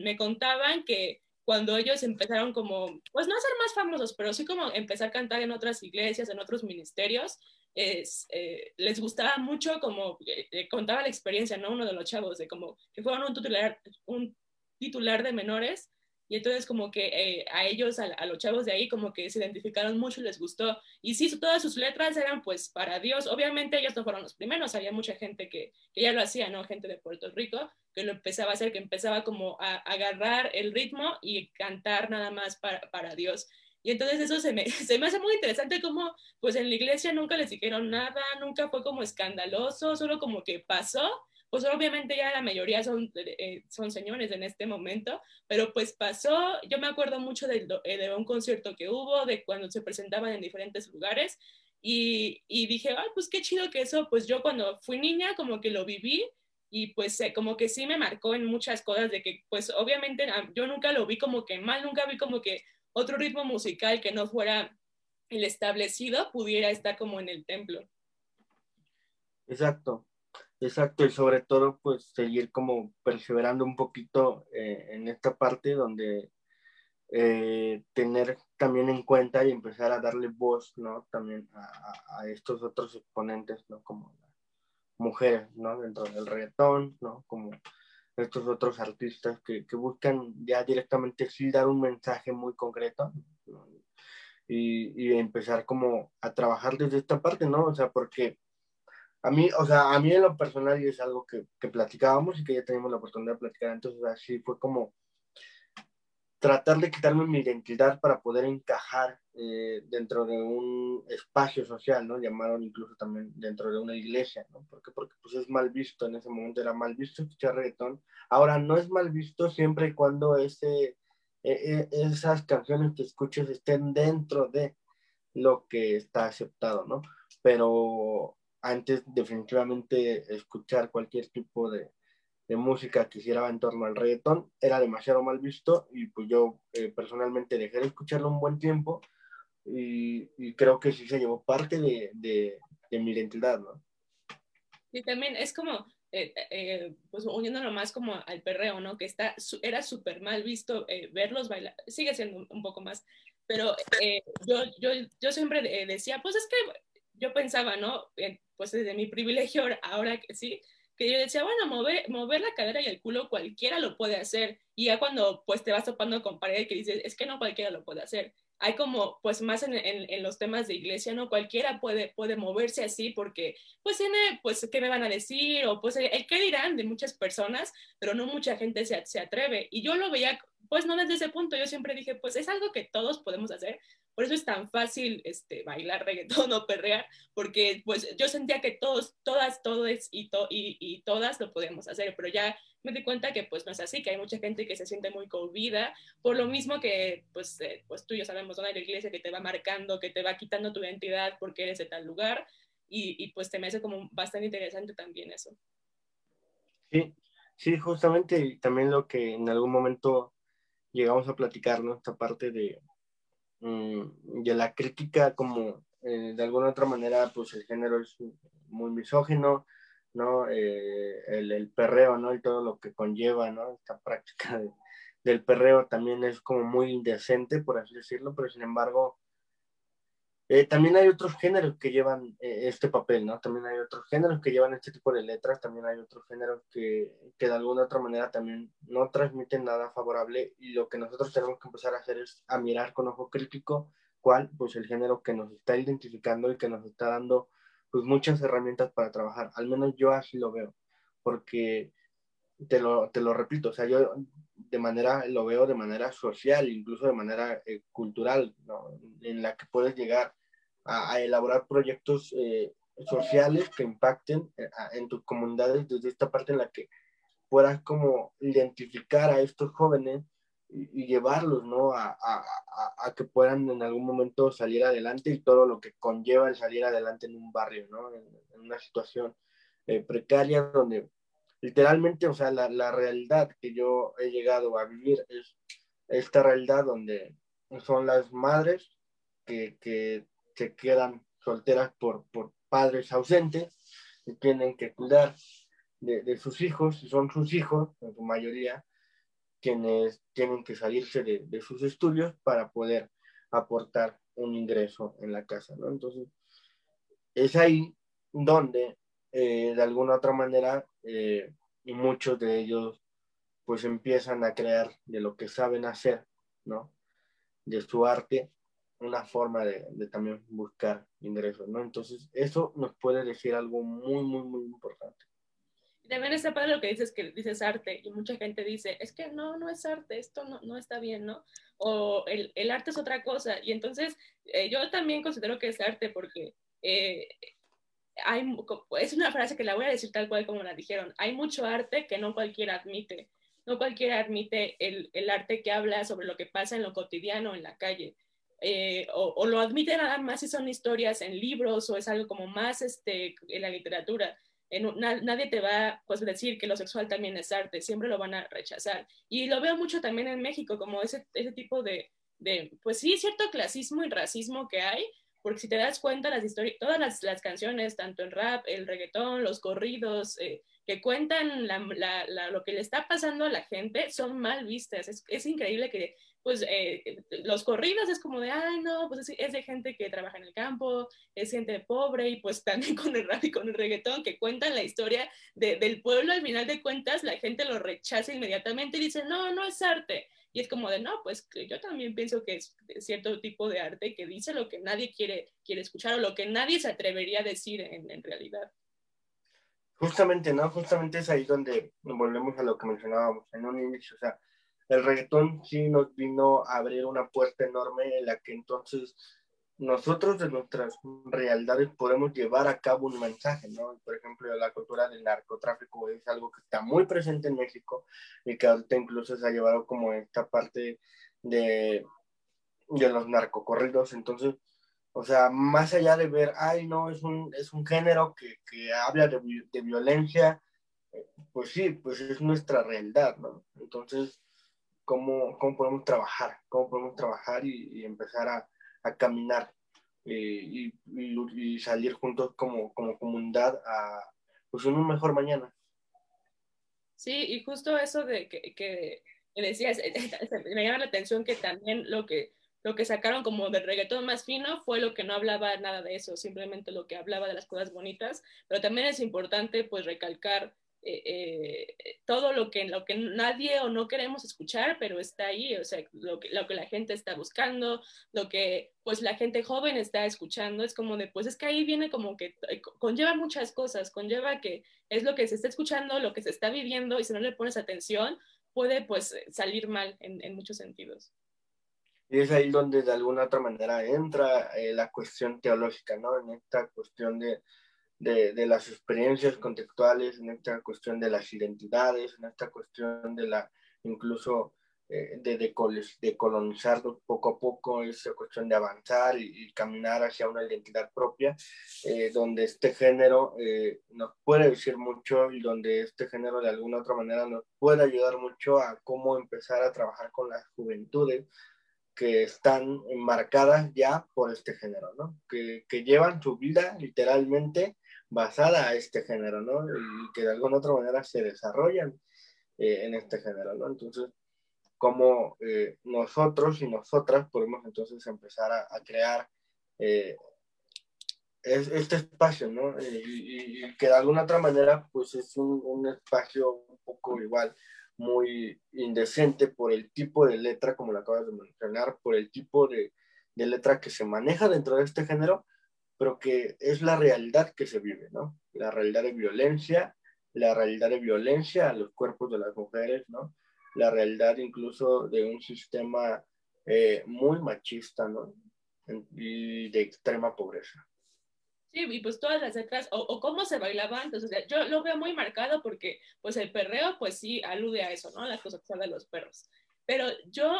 Speaker 2: me contaban que cuando ellos empezaron como, pues no a ser más famosos, pero sí como empezar a cantar en otras iglesias, en otros ministerios, eh, les gustaba mucho como eh, eh, contaba la experiencia, ¿no? Uno de los chavos, de como que fueron un titular, un titular de menores Y entonces como que a ellos, a, los chavos de ahí, como que se identificaron mucho les gustó. Y sí, todas sus letras eran pues para Dios. Obviamente ellos no fueron los primeros, había mucha gente que, que ya lo hacía, ¿no? Gente de Puerto Rico que lo empezaba a hacer, que empezaba como a, agarrar el ritmo y cantar nada más para, para Dios. Y entonces eso se me, *laughs* se me hace muy interesante como pues en la iglesia nunca les dijeron nada, nunca fue como escandaloso, solo como que pasó. Pues obviamente ya la mayoría son, eh, son señores en este momento, pero pues pasó, yo me acuerdo mucho de, eh, de, un concierto que hubo, de cuando se presentaban en diferentes lugares, y, y dije, ay, pues qué chido que eso, pues yo cuando fui niña como que lo viví, y pues eh, como que sí me marcó en muchas cosas de que pues obviamente ah, yo nunca lo vi como que mal, nunca vi como que otro ritmo musical que no fuera el establecido pudiera estar como en el templo.
Speaker 1: Exacto. Exacto, y sobre todo, pues seguir como perseverando un poquito eh, en esta parte donde eh, tener también en cuenta y empezar a darle voz, ¿no? También a, a, estos otros exponentes, ¿no? Como mujeres, ¿no? Dentro del reggaetón, ¿no? Como estos otros artistas que, buscan ya directamente sí dar un mensaje muy concreto, y, empezar como a trabajar desde esta parte, ¿no? O sea, porque a mí, o sea, a mí en lo personal y es algo que platicábamos y que ya teníamos la oportunidad de platicar entonces así fue como tratar de quitarme mi identidad para poder encajar eh, dentro de un espacio social, ¿no? Llamaron incluso también dentro de una iglesia, ¿no? Porque, porque pues es mal visto, en ese momento era mal visto escuchar reggaetón. Ahora no es mal visto siempre y cuando ese, e, e, esas canciones que escuches estén dentro de lo que está aceptado, ¿no? Pero antes definitivamente escuchar cualquier tipo de, de, música que hiciera en torno al reggaetón era demasiado mal visto y pues yo eh, personalmente dejé de escucharlo un buen tiempo y, y creo que sí se llevó parte de, de, de, mi identidad, ¿no?
Speaker 2: Y también es como, eh, eh, pues uniéndolo más como al perreo, ¿no? Que está, era súper mal visto verlos bailar, sigue siendo un, poco más, pero yo, yo, yo siempre decía, pues es que yo pensaba, ¿no? Pues desde mi privilegio ahora que sí, que yo decía, bueno, mover, mover la cadera y el culo cualquiera lo puede hacer. Y ya cuando pues te vas topando con pared que dices, es que no cualquiera lo puede hacer. Hay como, pues más en, en, en, los temas de iglesia, ¿no? Cualquiera puede, puede moverse así porque, pues tiene, pues, ¿qué me van a decir? O pues, el, qué dirán de muchas personas, pero no mucha gente se, se atreve. Y yo lo veía, pues no desde ese punto, yo siempre dije, pues es algo que todos podemos hacer, por eso es tan fácil este, bailar reggaetón *laughs* o perrear, porque pues yo sentía que todos, todas, todos y, y, y, todas lo podemos hacer, pero ya me di cuenta que pues no es así, que hay mucha gente que se siente muy cohibida, por lo mismo que pues, eh, pues tú y yo sabemos. Hay la iglesia que te va marcando, que te va quitando tu identidad porque eres de tal lugar, y, y pues te me hace como bastante interesante también eso.
Speaker 1: Sí, sí, justamente también lo que en algún momento llegamos a platicar, ¿no? Esta parte de, de la crítica como eh, de alguna otra manera pues el género es muy misógino, ¿no? Eh, el, perreo, ¿no? Y todo lo que conlleva, ¿no? Esta práctica de, del perreo también es como muy indecente, por así decirlo, pero sin embargo eh, también hay otros géneros que llevan eh, este papel, ¿no? También hay otros géneros que llevan este tipo de letras, también hay otros géneros que, que, de alguna otra manera también no transmiten nada favorable y lo que nosotros tenemos que empezar a hacer es a mirar con ojo crítico cuál, pues el género que nos está identificando y que nos está dando pues muchas herramientas para trabajar, al menos yo así lo veo, porque te lo, te lo repito, o sea, yo de manera, lo veo de manera social, incluso de manera eh, cultural, ¿no? en la que puedes llegar a, a elaborar proyectos eh, sociales que impacten eh, en tus comunidades desde esta parte en la que puedas como identificar a estos jóvenes y, y llevarlos, ¿no? A, a, a, que puedan en algún momento salir adelante y todo lo que conlleva el salir adelante en un barrio, ¿no? En, en una situación eh, precaria donde literalmente, o sea, la, la, realidad que yo he llegado a vivir es esta realidad donde son las madres que, que se quedan solteras por, por padres ausentes y tienen que cuidar de, de, sus hijos, y son sus hijos, en su mayoría, quienes tienen que salirse de, de sus estudios para poder aportar un ingreso en la casa, ¿no? Entonces, es ahí donde eh, de alguna otra manera, eh, y muchos de ellos pues empiezan a crear de lo que saben hacer, ¿no? De su arte, una forma de, también buscar ingresos, ¿no? Entonces, eso nos puede decir algo muy, muy, muy importante.
Speaker 2: También está padre lo que dices, que dices arte, y mucha gente dice, es que no, no es arte, esto no, no está bien, ¿no? O el, el arte es otra cosa. Y entonces, eh, yo también considero que es arte porque eh, hay, es una frase que la voy a decir tal cual como la dijeron, hay mucho arte que no cualquiera admite. No cualquiera admite el, el arte que habla sobre lo que pasa en lo cotidiano, en la calle. Eh, o, lo admite nada más si son historias en libros o es algo como más este, en la literatura. nadie te va a pues, decir que lo sexual también es arte, siempre lo van a rechazar. Y lo veo mucho también en México, como ese, ese tipo de, de, pues sí, cierto clasismo y racismo que hay, porque si te das cuenta, las todas las, las, canciones, tanto el rap, el reggaetón, los corridos, eh, que cuentan la, la, lo que le está pasando a la gente, son mal vistas. Es, es increíble que pues eh, los corridos es como de, ay, no, pues es, de gente que trabaja en el campo, es gente pobre y pues también *laughs* con el rap y con el reggaetón que cuentan la historia de, del pueblo, al final de cuentas la gente lo rechaza inmediatamente y dice, no, no es arte. Y es como de, no, pues yo también pienso que es cierto tipo de arte que dice lo que nadie quiere, quiere escuchar o lo que nadie se atrevería a decir en, en realidad.
Speaker 1: Justamente, ¿no? Justamente es ahí donde volvemos a lo que mencionábamos en un inicio, o sea, el reggaetón sí nos vino a abrir una puerta enorme en la que entonces nosotros de nuestras realidades podemos llevar a cabo un mensaje, ¿no? Por ejemplo, la cultura del narcotráfico es algo que está muy presente en México y que ahorita incluso se ha llevado como esta parte de, de los narcocorridos. Entonces, o sea, más allá de ver, ay, no, es un, es un género que, que habla de, de violencia, eh, pues sí, pues es nuestra realidad, ¿no? Entonces, cómo, cómo podemos trabajar, cómo podemos trabajar y, empezar a, a caminar eh, y, salir juntos como, como comunidad a pues, un mejor mañana.
Speaker 2: Sí, y justo eso de que, que decías, *laughs* me llama la atención que también lo que, lo que sacaron como del reggaetón más fino fue lo que no hablaba nada de eso, simplemente lo que hablaba de las cosas bonitas, pero también es importante pues recalcar eh, eh, todo lo que, lo que nadie o no queremos escuchar, pero está ahí, o sea, lo que, lo que la gente está buscando, lo que pues la gente joven está escuchando, es como de, pues es que ahí viene como que eh, conlleva muchas cosas, conlleva que es lo que se está escuchando, lo que se está viviendo y si no le pones atención, puede pues salir mal en, en muchos sentidos.
Speaker 1: Y es ahí donde de alguna otra manera entra la cuestión teológica, ¿no? En esta cuestión de, de, de, las experiencias contextuales, en esta cuestión de las identidades, en esta cuestión de la, incluso eh, de, de, de, colonizarnos poco a poco, esa cuestión de avanzar y, caminar hacia una identidad propia, eh, donde este género eh, nos puede decir mucho y donde este género de alguna otra manera nos puede ayudar mucho a cómo empezar a trabajar con las juventudes que están enmarcadas ya por este género, ¿no? Que, que llevan su vida literalmente basada a este género, ¿no? Y que de alguna otra manera se desarrollan eh, en este género, ¿no? Entonces, cómo eh, nosotros y nosotras podemos entonces empezar a, crear eh, este espacio, ¿no? Y, y, que de alguna otra manera, pues es un, un, espacio un poco igual, muy indecente por el tipo de letra, como lo acabas de mencionar, por el tipo de, de letra que se maneja dentro de este género, pero que es la realidad que se vive, ¿no? La realidad de violencia, la realidad de violencia a los cuerpos de las mujeres, ¿no? La realidad incluso de un sistema eh, muy machista, ¿no? Y de extrema pobreza.
Speaker 2: Sí, y pues todas las letras, o, cómo se bailaba antes, o sea, yo lo veo muy marcado porque, pues el perreo, pues sí, alude a eso, ¿no? La cosa de los perros. Pero yo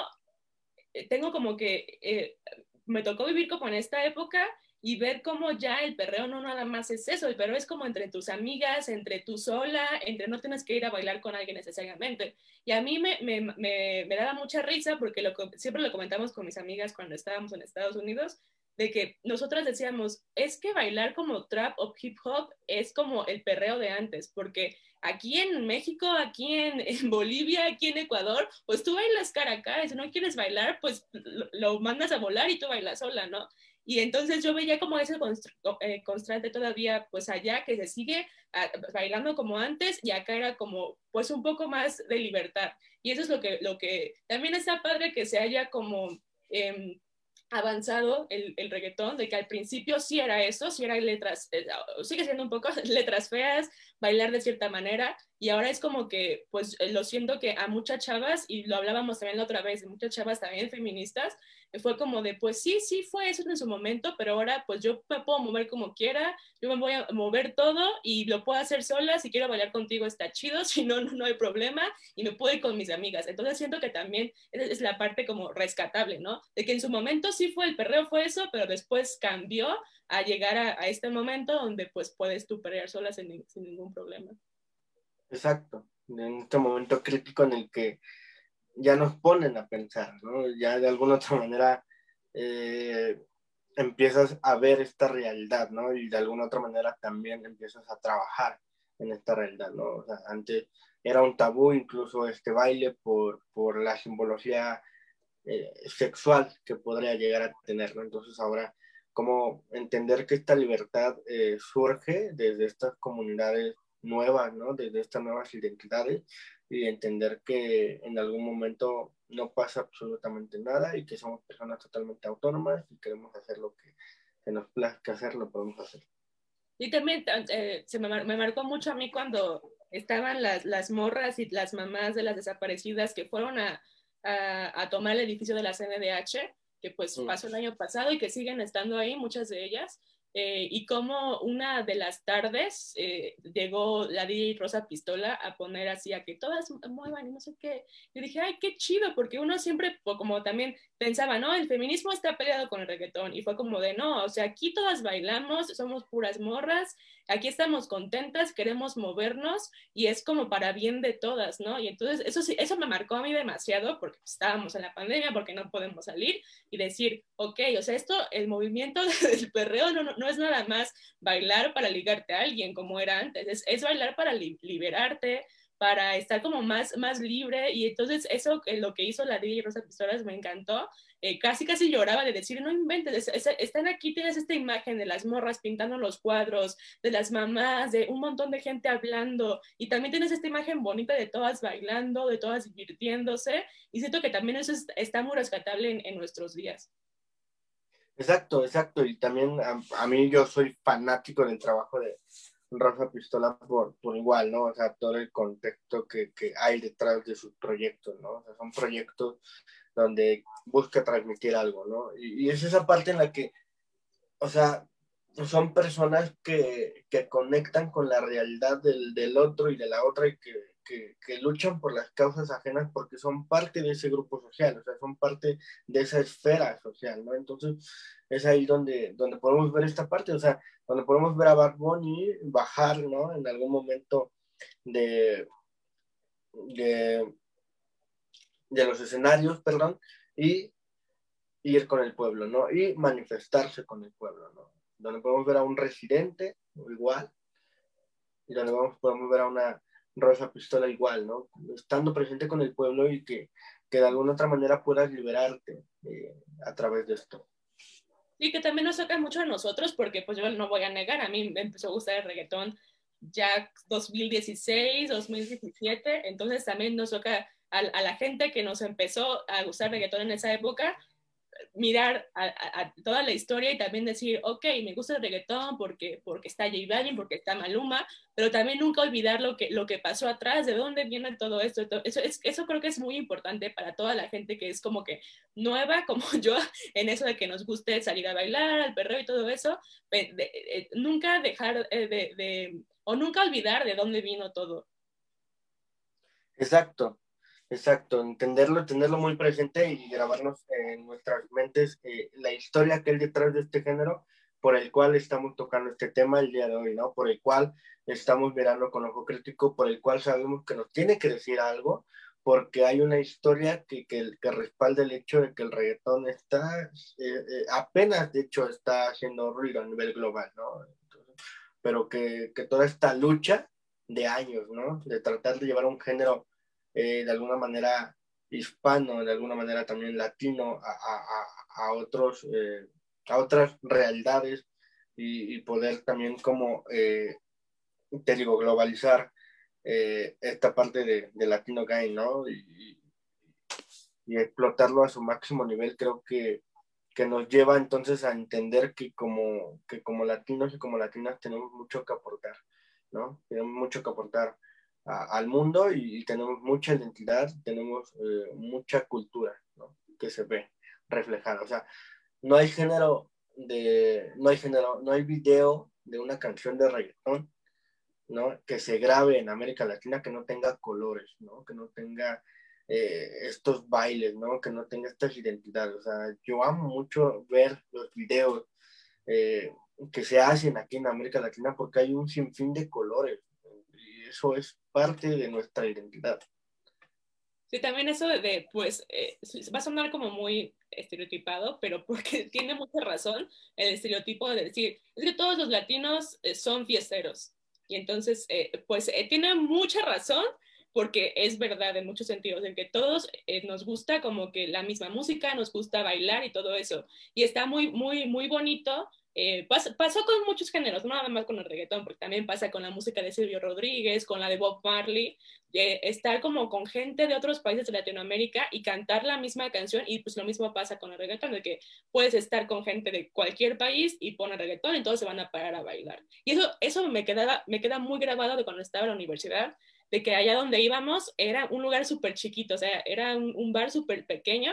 Speaker 2: eh, tengo como que, eh, me tocó vivir como en esta época y ver cómo ya el perreo no nada más es eso, el perreo es como entre tus amigas, entre tú sola, entre no tienes que ir a bailar con alguien necesariamente. Y a mí me, me, me, daba mucha risa porque lo, siempre lo comentamos con mis amigas cuando estábamos en Estados Unidos, de que nosotras decíamos, es que bailar como trap o hip hop es como el perreo de antes, porque aquí en México, aquí en, en Bolivia, aquí en Ecuador, pues tú bailas cara a cara, y si no quieres bailar, pues lo, lo mandas a volar y tú bailas sola, ¿no? Y entonces yo veía como ese eh, constante todavía pues allá que se sigue ah, bailando como antes y acá era como pues un poco más de libertad. Y eso es lo que, lo que también está padre que se haya como... Eh, avanzado el, el, reggaetón, de que al principio sí era eso, sí era letras, eh, sigue siendo un poco *laughs* letras feas, bailar de cierta manera, y ahora es como que, pues lo siento que a muchas chavas, y lo hablábamos también la otra vez, muchas chavas también feministas, fue como de, pues sí, sí fue eso en su momento, pero ahora pues yo me puedo mover como quiera, yo me voy a mover todo y lo puedo hacer sola, si quiero bailar contigo está chido, *laughs* si no, no, hay problema y me puedo ir con mis amigas. Entonces siento que también es, la parte como rescatable, ¿no? De que en su momento sí fue el perreo, fue eso, pero después cambió a llegar a, este momento donde pues puedes tú perrear sola sin ningún problema.
Speaker 1: Exacto, en este momento crítico en el que ya nos ponen a pensar, ¿no? Ya de alguna otra manera eh, empiezas a ver esta realidad, ¿no? Y de alguna otra manera también empiezas a trabajar en esta realidad, ¿no? O sea, antes era un tabú incluso este baile por, por la simbología eh, sexual que podría llegar a tener, ¿no? Entonces ahora, como entender que esta libertad eh, surge desde estas comunidades nuevas, ¿no? Desde estas nuevas identidades y entender que en algún momento no pasa absolutamente nada y que somos personas totalmente autónomas y queremos hacer lo que se nos plazca hacer, lo podemos hacer.
Speaker 2: Y también eh, se me, me, marcó mucho a mí cuando estaban las, las, morras y las mamás de las desaparecidas que fueron a, a, a tomar el edificio de la CNDH, que pues mm. pasó el año pasado y que siguen estando ahí, muchas de ellas. Eh, y como una de las tardes eh, llegó la DJ Rosa Pistola a poner así a que todas muevan y no sé qué. Yo dije, ay, qué chido, porque uno siempre, como también pensaba, no, el feminismo está peleado con el reggaetón. Y fue como de, no, o sea, aquí todas bailamos, somos puras morras, aquí estamos contentas, queremos movernos y es como para bien de todas, ¿no? Y entonces eso, eso me marcó a mí demasiado porque estábamos en la pandemia, porque no podemos salir y decir, ok, o sea, esto, el movimiento *laughs* del perreo no, no, es nada más bailar para ligarte a alguien como era antes, es, es bailar para liberarte, para estar como más, más libre y entonces eso, lo que hizo la DJ Rosa Pistolas me encantó eh, casi casi lloraba de decir, no inventes, están aquí, tienes esta imagen de las morras pintando los cuadros, de las mamás, de un montón de gente hablando, y también tienes esta imagen bonita de todas bailando, de todas divirtiéndose, y siento que también eso está muy rescatable en, nuestros días.
Speaker 1: Exacto, exacto, y también a, mí yo soy fanático del trabajo de Rosa Pistola por, por igual, ¿no? O sea, todo el contexto que, que hay detrás de sus proyectos, ¿no? O sea, son proyectos donde busca transmitir algo, ¿no? Y, es esa parte en la que, o sea, son personas que, que conectan con la realidad del, del, otro y de la otra y que, que, luchan por las causas ajenas porque son parte de ese grupo social, o sea, son parte de esa esfera social, ¿no? Entonces, es ahí donde, donde podemos ver esta parte, o sea, donde podemos ver a Bad Bunny bajar, ¿no? En algún momento de, de de los escenarios, perdón, y ir con el pueblo, ¿no? Y manifestarse con el pueblo, ¿no? Donde podemos ver a un residente igual, y donde podemos ver a una rosa pistola igual, ¿no? Estando presente con el pueblo y que, que de alguna otra manera puedas liberarte eh, a través de esto.
Speaker 2: Y que también nos toca mucho a nosotros, porque pues yo no voy a negar, a mí me empezó a gustar el reggaetón ya 2016, 2017, entonces también nos toca a, la gente que nos empezó a gustar reggaetón en esa época, mirar a, toda la historia y también decir, ok, me gusta el reggaetón porque, porque está J Balvin, porque está Maluma, pero también nunca olvidar lo que, lo que pasó atrás, de dónde viene todo esto. Eso, es, eso creo que es muy importante para toda la gente que es como que nueva, como *laughs* yo, en eso de que nos guste salir a bailar, al perreo y todo eso, eh, nunca dejar eh, de, o nunca olvidar de dónde vino todo.
Speaker 1: Exacto, Exacto, entenderlo, tenerlo muy presente y grabarnos en nuestras mentes eh, la historia que hay detrás de este género por el cual estamos tocando este tema el día de hoy, ¿no? Por el cual estamos mirando con ojo crítico, por el cual sabemos que nos tiene que decir algo, porque hay una historia que, que, que respalda el hecho de que el reggaetón está, eh, eh, apenas de hecho está haciendo ruido a nivel global, ¿no? pero que, que toda esta lucha de años, ¿no? De tratar de llevar un género eh, de alguna manera hispano, de alguna manera también latino a, a, a otros, eh, a otras realidades y, poder también como, eh, te digo, globalizar eh, esta parte de, de, Latino Game, ¿no? Y, y, explotarlo a su máximo nivel, creo que, que nos lleva entonces a entender que como, que como latinos y como latinas tenemos mucho que aportar, ¿no? Tenemos mucho que aportar al mundo y, tenemos mucha identidad, tenemos eh, mucha cultura. Que se ve reflejada. O sea, no hay género de, no hay género, no hay video de una canción de reggaetón, ¿no? Que se grabe en América Latina que no tenga colores, ¿no? Que no tenga eh, estos bailes, ¿no? Que no tenga estas identidades. O sea, yo amo mucho ver los videos eh, que se hacen aquí en América Latina porque hay un sinfín de colores eso es parte de nuestra identidad.
Speaker 2: Sí, también eso de, pues, eh, va a sonar como muy estereotipado, pero porque *laughs* tiene mucha razón el estereotipo de decir, es que todos los latinos eh, son fiesteros. Y entonces, eh, pues, tiene mucha razón porque es verdad en muchos sentidos, en que todos nos gusta como que la misma música, nos gusta bailar y todo eso. Y está muy, muy, muy bonito eh, pasó, con muchos géneros, no nada más con el reggaetón, porque también pasa con la música de Silvio Rodríguez, con la de Bob Marley, estar como con gente de otros países de Latinoamérica y cantar la misma canción, y pues lo mismo pasa con el reggaetón, de que puedes estar con gente de cualquier país y poner reggaetón y todos se van a parar a bailar. Y eso, eso me, quedaba, me queda muy grabado de cuando estaba en la universidad, de que allá donde íbamos era un lugar súper chiquito, o sea, era un, un bar súper pequeño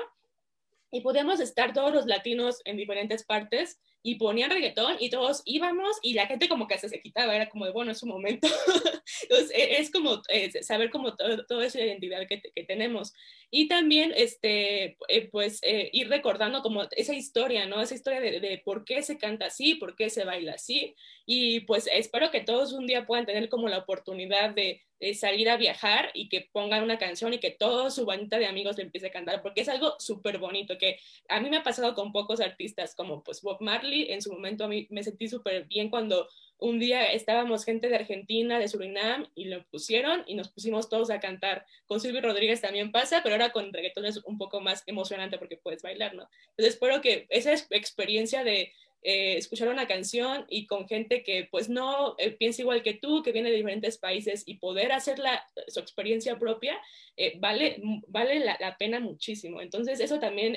Speaker 2: y podíamos estar todos los latinos en diferentes partes y ponían reggaetón y todos íbamos y la gente como que se, se quitaba, era como de, bueno, es su momento. *laughs* Entonces, es como eh, saber como todo, toda esa identidad que, que, tenemos. Y también, este, eh, pues, eh, ir recordando como esa historia, ¿no? Esa historia de, de, por qué se canta así, por qué se baila así. Y pues espero que todos un día puedan tener como la oportunidad de, salir a viajar y que pongan una canción y que todo su bandita de amigos le empiece a cantar, porque es algo súper bonito, que a mí me ha pasado con pocos artistas, como pues Bob Marley, en su momento a mí me sentí súper bien cuando un día estábamos gente de Argentina, de Surinam, y lo pusieron y nos pusimos todos a cantar. Con Silvio Rodríguez también pasa, pero ahora con reggaetón es un poco más emocionante porque puedes bailar, ¿no? Entonces espero que esa experiencia de eh, escuchar una canción y con gente que pues no eh, piensa igual que tú, que viene de diferentes países y poder hacer la, su experiencia propia, eh, vale, vale la, pena muchísimo. Entonces eso también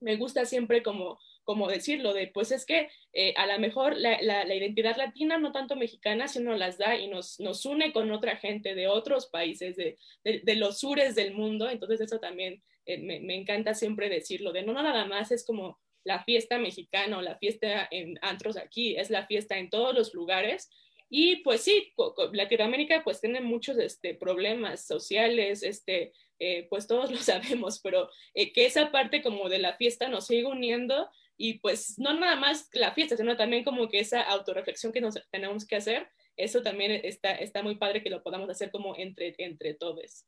Speaker 2: me gusta siempre como como decirlo, de pues es que a lo mejor la, la, identidad latina, no tanto mexicana, sino las da y nos, nos une con otra gente de otros países, de, de, de los sures del mundo, entonces eso también me, me, encanta siempre decirlo, de no nada más es como la fiesta mexicana o la fiesta en antros aquí, es la fiesta en todos los lugares. Y pues sí, Latinoamérica pues tiene muchos este, problemas sociales, este, eh, pues todos *laughs* lo sabemos, pero eh, que esa parte como de la fiesta nos sigue uniendo y pues no nada más la fiesta, sino también como que esa autorreflexión que nos tenemos que hacer, eso también está, está muy padre que lo podamos hacer como entre, entre todos.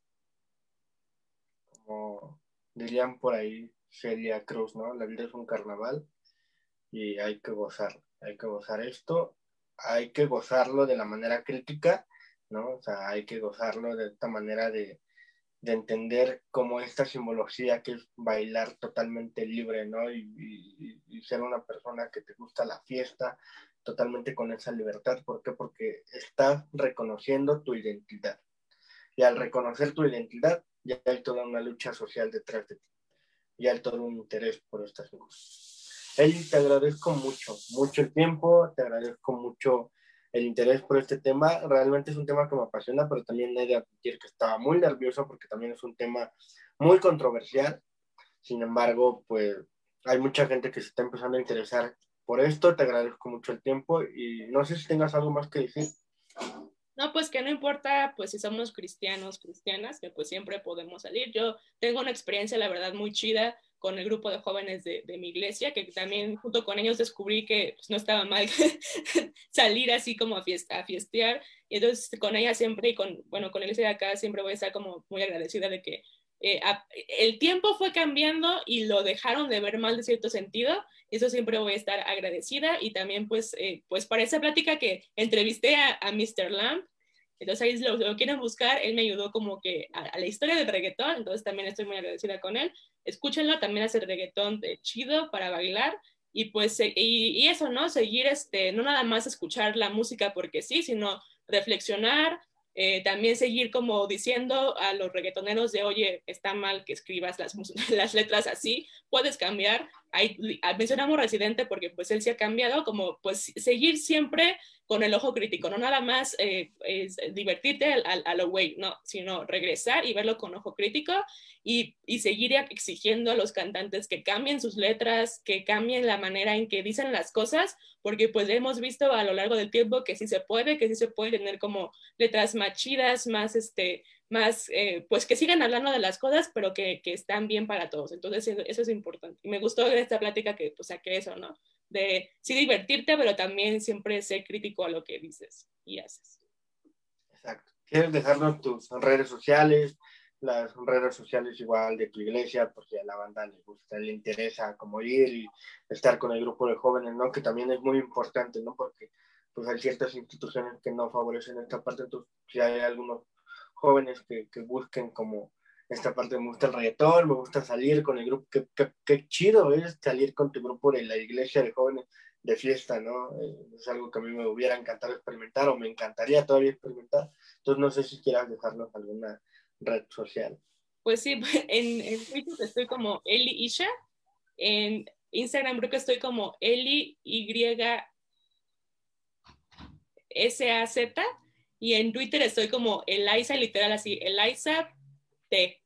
Speaker 1: Como dirían por ahí, sería Cruz, ¿no? La vida es un carnaval y hay que gozar, hay que gozar esto, hay que gozarlo de la manera crítica, ¿no? O sea, hay que gozarlo de esta manera de, de entender cómo esta simbología que es bailar totalmente libre, ¿no? Y, y, ser una persona que te gusta la fiesta totalmente con esa libertad. ¿Por qué? Porque estás reconociendo tu identidad. Y al reconocer tu identidad, ya hay toda una lucha social detrás de ti y hay todo un interés por estas cosas. Eli, te agradezco mucho, mucho el tiempo, te agradezco mucho el interés por este tema. Realmente es un tema que me apasiona, pero también he de admitir que estaba muy nervioso porque también es un tema muy controversial. Sin embargo, pues hay mucha gente que se está empezando a interesar por esto. Te agradezco mucho el tiempo y no sé si tengas algo más que decir.
Speaker 2: No, pues que no importa, pues si somos cristianos, cristianas, que pues siempre podemos salir. Yo tengo una experiencia, la verdad, muy chida con el grupo de jóvenes de, de mi iglesia, que también junto con ellos descubrí que pues, no estaba mal *laughs* salir así como a, fiesta, a fiestear. Y entonces con ella siempre y con, bueno, con el de acá siempre voy a estar como muy agradecida de que eh, el tiempo fue cambiando y lo dejaron de ver mal de cierto sentido eso siempre voy a estar agradecida y también pues, eh, pues para esa plática que entrevisté a, a Mr. Lamb, entonces ahí lo, lo, quieren buscar, él me ayudó como que a, la historia del reggaetón, entonces también estoy muy agradecida con él. Escúchenlo, también hace reggaetón de chido para bailar y pues, y, y, eso, ¿no? Seguir, este, no nada más escuchar la música porque sí, sino reflexionar, eh, también seguir como diciendo a los reggaetoneros de, oye, está mal que escribas las, *laughs* las letras así, puedes cambiar. Ahí, mencionamos Residente porque pues él se ha cambiado, como pues seguir siempre con el ojo crítico, no nada más eh, es divertirte a, lo güey, no, sino regresar y verlo con ojo crítico y, y, seguir exigiendo a los cantantes que cambien sus letras, que cambien la manera en que dicen las cosas, porque pues hemos visto a lo largo del tiempo que sí se puede, que sí se puede tener como letras más chidas, más este, más, eh, pues que sigan hablando de las cosas, pero que, que, están bien para todos. Entonces, eso es importante. Y me gustó esta plática que, pues, saqué eso, ¿no? de sí divertirte, pero también siempre ser crítico a lo que dices y haces.
Speaker 1: Exacto. ¿Quieres dejarnos tus redes sociales? Las redes sociales igual de tu iglesia, porque a la banda le gusta, le interesa como ir y estar con el grupo de jóvenes, ¿no? Que también es muy importante, ¿no? Porque pues hay ciertas instituciones que no favorecen esta parte, entonces si hay algunos jóvenes que, que busquen como esta parte me gusta el reggaetón, me gusta salir con el grupo, qué, chido es salir con tu grupo de la iglesia de jóvenes de fiesta, ¿no? Eh, es algo que a mí me hubiera encantado experimentar o me encantaría todavía experimentar. Entonces no sé si quieras dejarnos alguna red social.
Speaker 2: Pues sí, *laughs* en, en Twitter estoy como Eli Isha, en Instagram creo que estoy como Eli Y S A Z y en Twitter estoy como Eliza, literal así, Eliza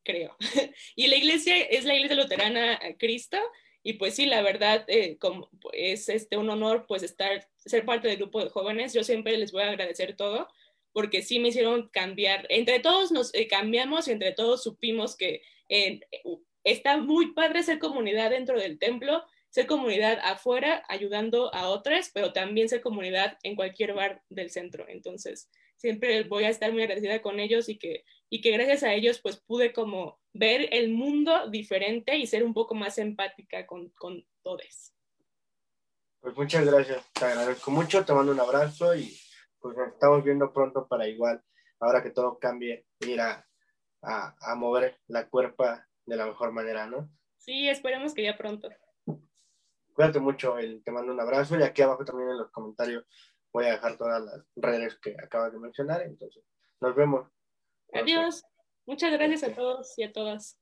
Speaker 2: creo. *laughs* y la iglesia es la iglesia luterana Cristo. Y pues sí, la verdad, eh, como es este, un honor pues estar, ser parte del grupo de jóvenes. Yo siempre les voy a agradecer todo porque sí me hicieron cambiar. Entre todos nos eh, cambiamos y entre todos supimos que eh, está muy padre ser comunidad dentro del templo, ser comunidad afuera ayudando a otras, pero también ser comunidad en cualquier bar del centro. Entonces, siempre voy a estar muy agradecida con ellos y que, y que gracias a ellos pues pude como ver el mundo diferente y ser un poco más empática con, con todos.
Speaker 1: Pues muchas gracias, te agradezco mucho, te mando un abrazo y pues nos estamos viendo pronto para igual, ahora que todo cambie, ir a, a, a mover la cuerpa de la mejor manera, ¿no?
Speaker 2: Sí, esperemos que ya pronto.
Speaker 1: Cuídate mucho, te mando un abrazo y aquí abajo también en los comentarios voy a dejar todas las redes que acabas de mencionar. Entonces, nos vemos.
Speaker 2: Adiós. Muchas gracias a todos y a todas.